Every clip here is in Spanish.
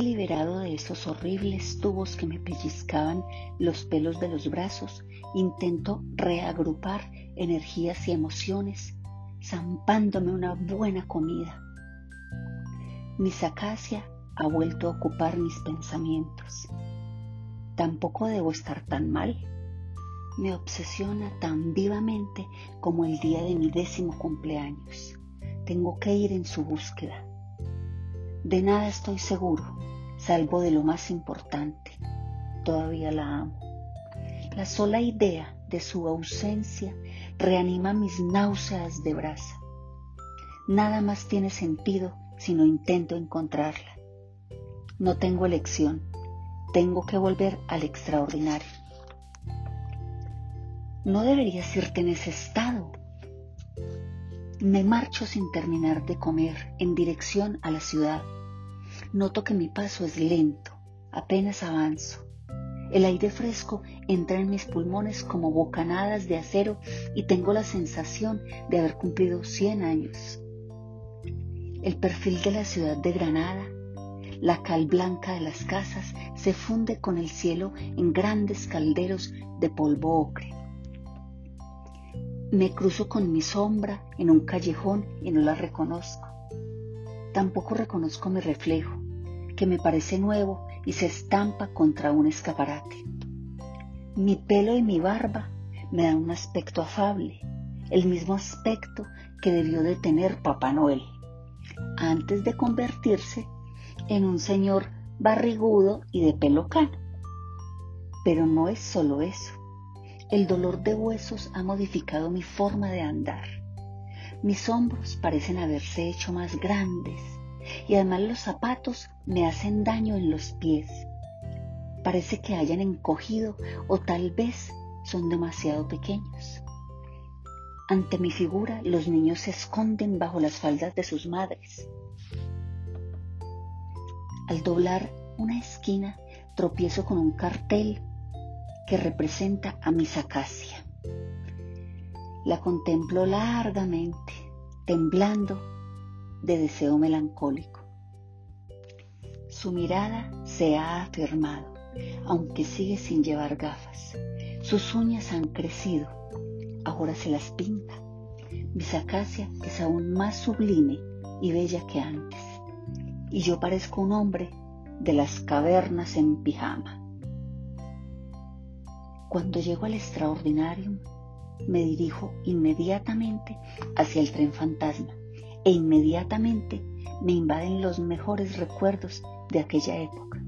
liberado de esos horribles tubos que me pellizcaban los pelos de los brazos, intento reagrupar energías y emociones, zampándome una buena comida. Mi sacacia ha vuelto a ocupar mis pensamientos. Tampoco debo estar tan mal. Me obsesiona tan vivamente como el día de mi décimo cumpleaños. Tengo que ir en su búsqueda. De nada estoy seguro, salvo de lo más importante. Todavía la amo. La sola idea de su ausencia reanima mis náuseas de brasa. Nada más tiene sentido si no intento encontrarla. No tengo elección, tengo que volver al extraordinario. No deberías irte en ese estado. Me marcho sin terminar de comer en dirección a la ciudad. Noto que mi paso es lento, apenas avanzo. El aire fresco entra en mis pulmones como bocanadas de acero y tengo la sensación de haber cumplido 100 años. El perfil de la ciudad de Granada, la cal blanca de las casas se funde con el cielo en grandes calderos de polvo ocre. Me cruzo con mi sombra en un callejón y no la reconozco. Tampoco reconozco mi reflejo, que me parece nuevo y se estampa contra un escaparate. Mi pelo y mi barba me dan un aspecto afable, el mismo aspecto que debió de tener Papá Noel, antes de convertirse en un señor barrigudo y de pelo cano. Pero no es solo eso. El dolor de huesos ha modificado mi forma de andar. Mis hombros parecen haberse hecho más grandes y además los zapatos me hacen daño en los pies. Parece que hayan encogido o tal vez son demasiado pequeños. Ante mi figura los niños se esconden bajo las faldas de sus madres. Al doblar una esquina tropiezo con un cartel que representa a Miss Acacia. La contemplo largamente, temblando de deseo melancólico. Su mirada se ha afirmado, aunque sigue sin llevar gafas. Sus uñas han crecido, ahora se las pinta. Miss Acacia es aún más sublime y bella que antes, y yo parezco un hombre de las cavernas en pijama. Cuando llego al extraordinario, me dirijo inmediatamente hacia el tren fantasma e inmediatamente me invaden los mejores recuerdos de aquella época.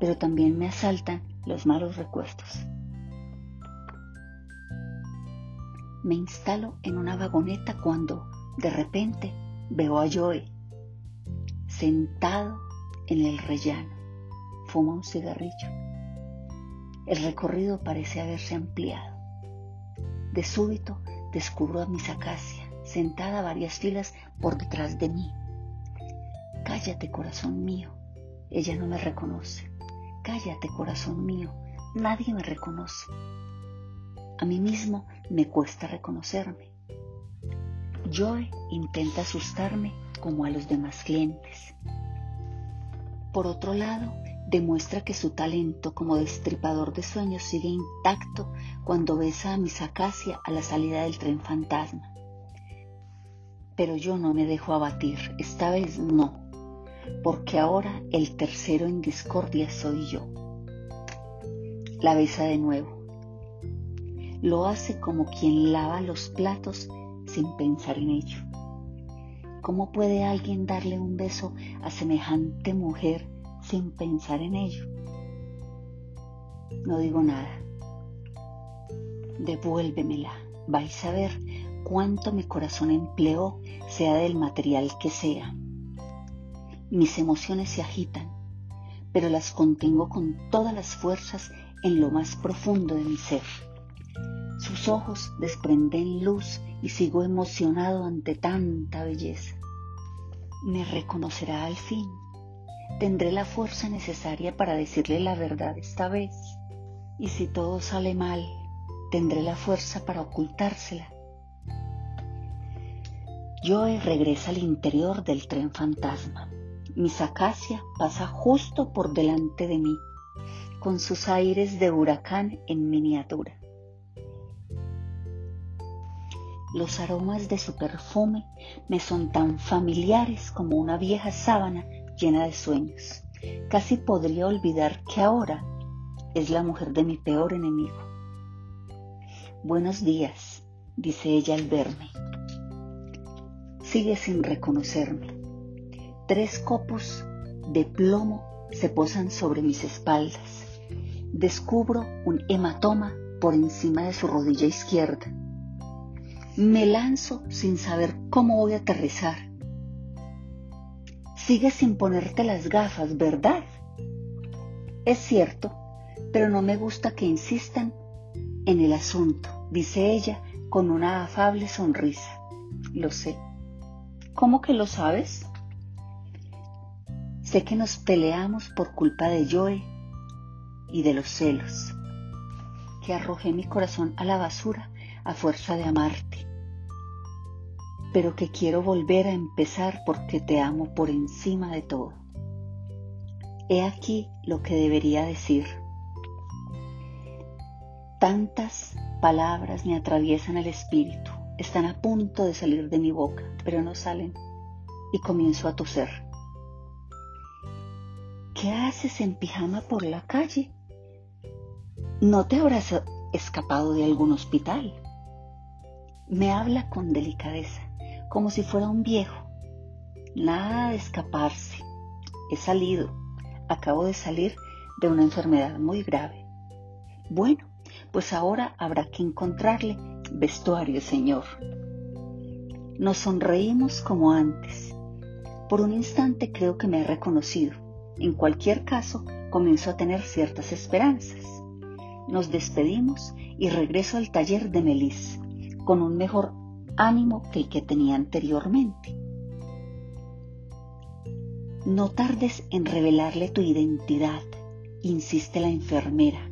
Pero también me asaltan los malos recuerdos. Me instalo en una vagoneta cuando de repente veo a Joe sentado en el rellano. Fuma un cigarrillo. El recorrido parece haberse ampliado. De súbito descubro a Miss Acacia, sentada varias filas por detrás de mí. Cállate, corazón mío. Ella no me reconoce. Cállate, corazón mío. Nadie me reconoce. A mí mismo me cuesta reconocerme. Joe intenta asustarme como a los demás clientes. Por otro lado, demuestra que su talento como destripador de sueños sigue intacto cuando besa a Miss Acacia a la salida del tren fantasma. Pero yo no me dejo abatir, esta vez no, porque ahora el tercero en discordia soy yo. La besa de nuevo. Lo hace como quien lava los platos sin pensar en ello. ¿Cómo puede alguien darle un beso a semejante mujer sin pensar en ello. No digo nada. Devuélvemela. Vais a ver cuánto mi corazón empleó, sea del material que sea. Mis emociones se agitan, pero las contengo con todas las fuerzas en lo más profundo de mi ser. Sus ojos desprenden luz y sigo emocionado ante tanta belleza. Me reconocerá al fin tendré la fuerza necesaria para decirle la verdad esta vez. Y si todo sale mal, tendré la fuerza para ocultársela. Joe regresa al interior del tren fantasma. Miss Acacia pasa justo por delante de mí, con sus aires de huracán en miniatura. Los aromas de su perfume me son tan familiares como una vieja sábana llena de sueños. Casi podría olvidar que ahora es la mujer de mi peor enemigo. Buenos días, dice ella al verme. Sigue sin reconocerme. Tres copos de plomo se posan sobre mis espaldas. Descubro un hematoma por encima de su rodilla izquierda. Me lanzo sin saber cómo voy a aterrizar. Sigues sin ponerte las gafas, ¿verdad? Es cierto, pero no me gusta que insistan en el asunto, dice ella con una afable sonrisa. Lo sé. ¿Cómo que lo sabes? Sé que nos peleamos por culpa de Joe y de los celos, que arrojé mi corazón a la basura a fuerza de amarte, pero que quiero volver a empezar porque te amo por encima de todo. He aquí lo que debería decir. Tantas palabras me atraviesan el espíritu, están a punto de salir de mi boca, pero no salen y comienzo a toser. ¿Qué haces en pijama por la calle? ¿No te habrás escapado de algún hospital? Me habla con delicadeza, como si fuera un viejo. Nada de escaparse. He salido. Acabo de salir de una enfermedad muy grave. Bueno, pues ahora habrá que encontrarle vestuario, Señor. Nos sonreímos como antes. Por un instante creo que me ha reconocido. En cualquier caso, comienzo a tener ciertas esperanzas. Nos despedimos y regreso al taller de Melis con un mejor ánimo que el que tenía anteriormente. No tardes en revelarle tu identidad, insiste la enfermera.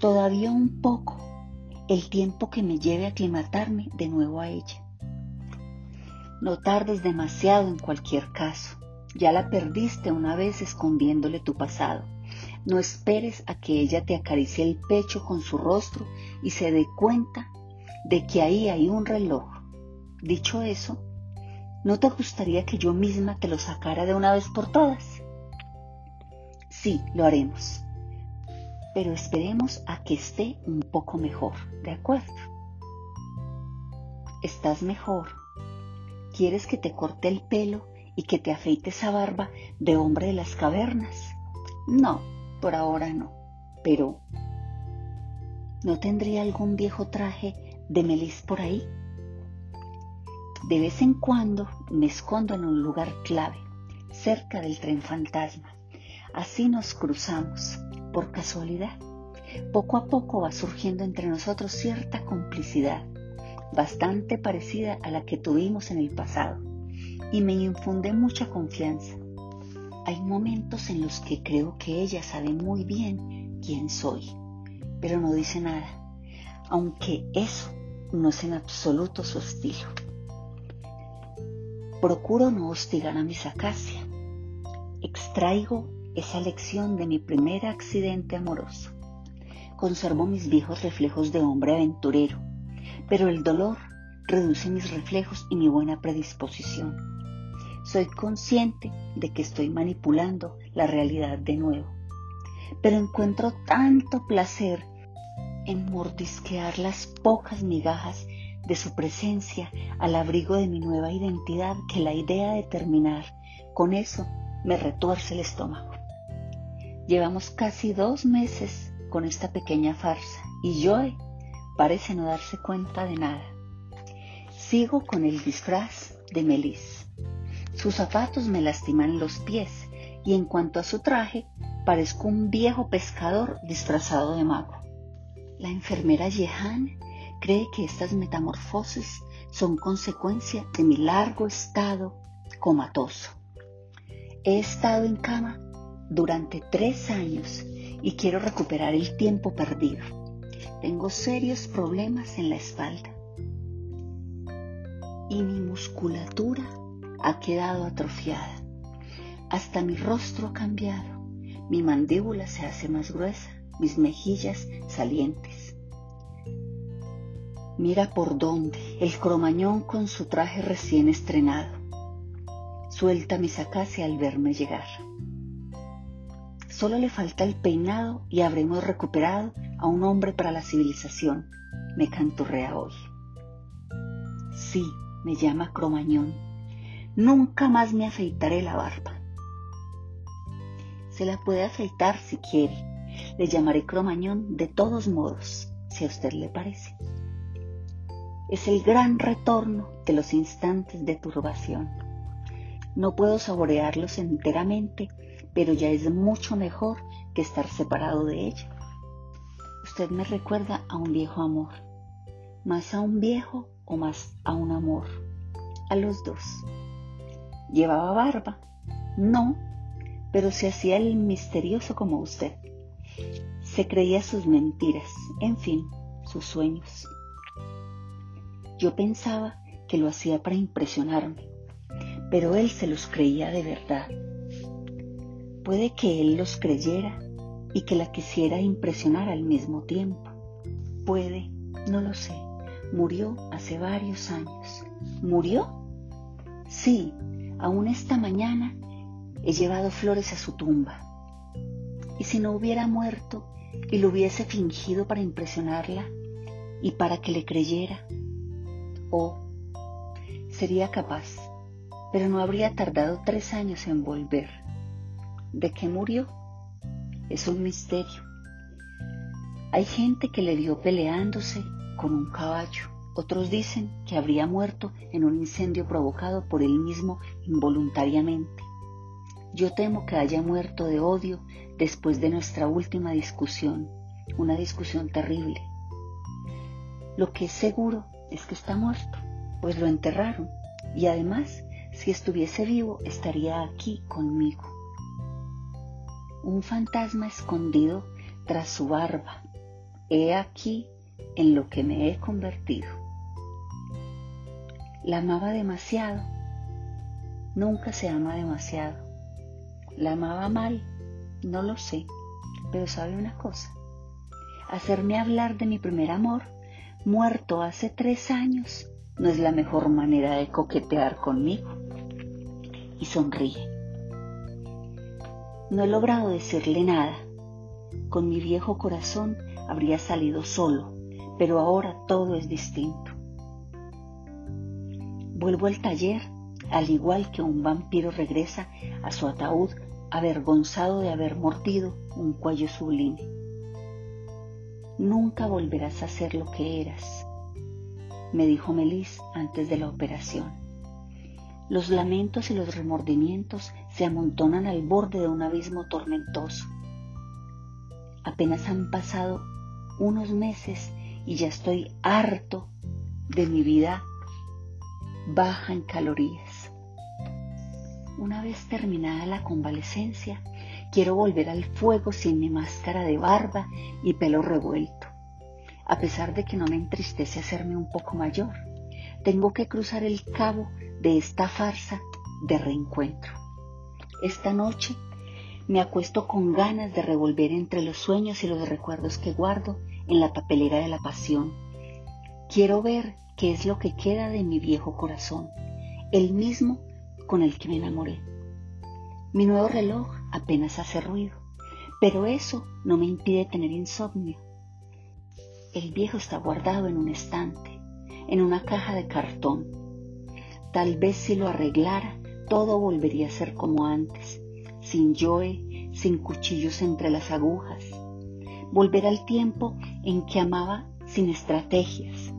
Todavía un poco, el tiempo que me lleve a aclimatarme de nuevo a ella. No tardes demasiado en cualquier caso. Ya la perdiste una vez escondiéndole tu pasado. No esperes a que ella te acaricie el pecho con su rostro y se dé cuenta de que ahí hay un reloj. Dicho eso, ¿no te gustaría que yo misma te lo sacara de una vez por todas? Sí, lo haremos pero esperemos a que esté un poco mejor, ¿de acuerdo? ¿Estás mejor? ¿Quieres que te corte el pelo y que te afeite esa barba de hombre de las cavernas? No, por ahora no, pero ¿no tendría algún viejo traje de melis por ahí? De vez en cuando me escondo en un lugar clave, cerca del tren fantasma. Así nos cruzamos por casualidad. Poco a poco va surgiendo entre nosotros cierta complicidad, bastante parecida a la que tuvimos en el pasado, y me infunde mucha confianza. Hay momentos en los que creo que ella sabe muy bien quién soy, pero no dice nada, aunque eso no es en absoluto su estilo. Procuro no hostigar a mis acacia. Extraigo esa lección de mi primer accidente amoroso. Conservo mis viejos reflejos de hombre aventurero, pero el dolor reduce mis reflejos y mi buena predisposición. Soy consciente de que estoy manipulando la realidad de nuevo, pero encuentro tanto placer en mordisquear las pocas migajas de su presencia al abrigo de mi nueva identidad que la idea de terminar con eso me retuerce el estómago. Llevamos casi dos meses con esta pequeña farsa y Joe parece no darse cuenta de nada. Sigo con el disfraz de Melis. Sus zapatos me lastiman los pies y en cuanto a su traje, parezco un viejo pescador disfrazado de mago. La enfermera Jehan cree que estas metamorfosis son consecuencia de mi largo estado comatoso. He estado en cama durante tres años y quiero recuperar el tiempo perdido. Tengo serios problemas en la espalda y mi musculatura ha quedado atrofiada. Hasta mi rostro ha cambiado. Mi mandíbula se hace más gruesa, mis mejillas salientes. Mira por dónde el cromañón con su traje recién estrenado. Suelta mi sacacia al verme llegar. Solo le falta el peinado y habremos recuperado a un hombre para la civilización, me canturrea hoy. Sí, me llama Cromañón. Nunca más me afeitaré la barba. Se la puede afeitar si quiere. Le llamaré Cromañón de todos modos, si a usted le parece. Es el gran retorno de los instantes de turbación. No puedo saborearlos enteramente, pero ya es mucho mejor que estar separado de ella. Usted me recuerda a un viejo amor, más a un viejo o más a un amor, a los dos. ¿Llevaba barba? No, pero se hacía el misterioso como usted. Se creía sus mentiras, en fin, sus sueños. Yo pensaba que lo hacía para impresionarme, pero él se los creía de verdad. Puede que él los creyera y que la quisiera impresionar al mismo tiempo. Puede, no lo sé. Murió hace varios años. ¿Murió? Sí, aún esta mañana he llevado flores a su tumba. ¿Y si no hubiera muerto y lo hubiese fingido para impresionarla y para que le creyera? Oh, sería capaz, pero no habría tardado tres años en volver. ¿De qué murió? Es un misterio. Hay gente que le vio peleándose con un caballo. Otros dicen que habría muerto en un incendio provocado por él mismo involuntariamente. Yo temo que haya muerto de odio después de nuestra última discusión, una discusión terrible. Lo que es seguro es que está muerto, pues lo enterraron y además, si estuviese vivo, estaría aquí conmigo. Un fantasma escondido tras su barba. He aquí en lo que me he convertido. La amaba demasiado. Nunca se ama demasiado. La amaba mal, no lo sé, pero sabe una cosa. Hacerme hablar de mi primer amor muerto hace tres años, no es la mejor manera de coquetear conmigo. Y sonríe. No he logrado decirle nada. Con mi viejo corazón habría salido solo, pero ahora todo es distinto. Vuelvo al taller, al igual que un vampiro regresa a su ataúd avergonzado de haber mordido un cuello sublime nunca volverás a ser lo que eras, me dijo Melis antes de la operación. Los lamentos y los remordimientos se amontonan al borde de un abismo tormentoso. Apenas han pasado unos meses y ya estoy harto de mi vida baja en calorías. Una vez terminada la convalecencia, Quiero volver al fuego sin mi máscara de barba y pelo revuelto. A pesar de que no me entristece hacerme un poco mayor, tengo que cruzar el cabo de esta farsa de reencuentro. Esta noche me acuesto con ganas de revolver entre los sueños y los recuerdos que guardo en la papelera de la pasión. Quiero ver qué es lo que queda de mi viejo corazón, el mismo con el que me enamoré. Mi nuevo reloj apenas hace ruido, pero eso no me impide tener insomnio. El viejo está guardado en un estante, en una caja de cartón. Tal vez si lo arreglara, todo volvería a ser como antes, sin yoe, sin cuchillos entre las agujas. Volver al tiempo en que amaba sin estrategias,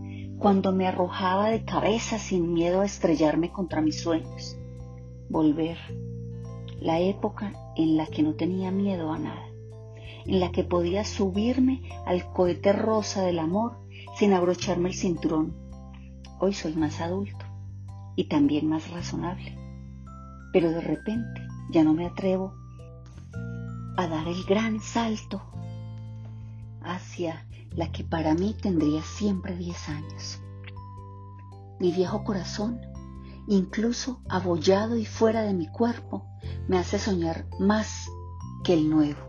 cuando me arrojaba de cabeza sin miedo a estrellarme contra mis sueños. Volver la época en la que no tenía miedo a nada, en la que podía subirme al cohete rosa del amor sin abrocharme el cinturón. Hoy soy más adulto y también más razonable, pero de repente ya no me atrevo a dar el gran salto hacia la que para mí tendría siempre diez años. Mi viejo corazón incluso abollado y fuera de mi cuerpo, me hace soñar más que el nuevo.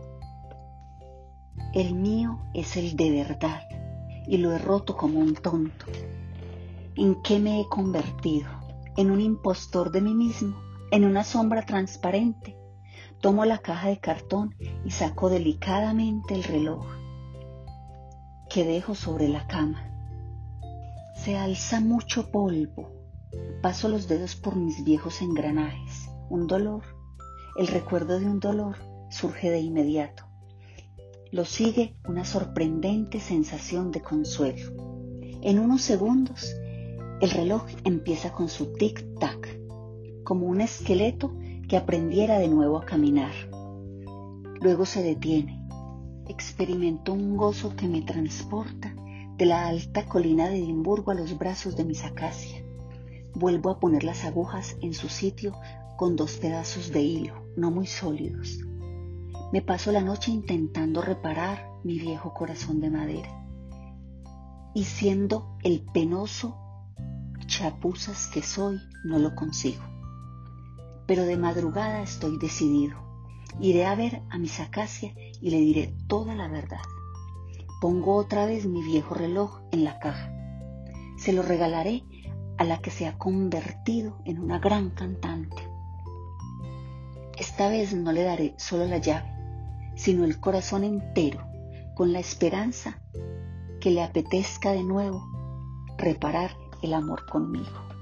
El mío es el de verdad y lo he roto como un tonto. ¿En qué me he convertido? ¿En un impostor de mí mismo? ¿En una sombra transparente? Tomo la caja de cartón y saco delicadamente el reloj que dejo sobre la cama. Se alza mucho polvo. Paso los dedos por mis viejos engranajes. Un dolor, el recuerdo de un dolor, surge de inmediato. Lo sigue una sorprendente sensación de consuelo. En unos segundos, el reloj empieza con su tic-tac, como un esqueleto que aprendiera de nuevo a caminar. Luego se detiene. Experimento un gozo que me transporta de la alta colina de Edimburgo a los brazos de mis acacia. Vuelvo a poner las agujas en su sitio con dos pedazos de hilo, no muy sólidos. Me paso la noche intentando reparar mi viejo corazón de madera. Y siendo el penoso chapuzas que soy, no lo consigo. Pero de madrugada estoy decidido. Iré a ver a mis acacia y le diré toda la verdad. Pongo otra vez mi viejo reloj en la caja. Se lo regalaré a la que se ha convertido en una gran cantante. Esta vez no le daré solo la llave, sino el corazón entero, con la esperanza que le apetezca de nuevo reparar el amor conmigo.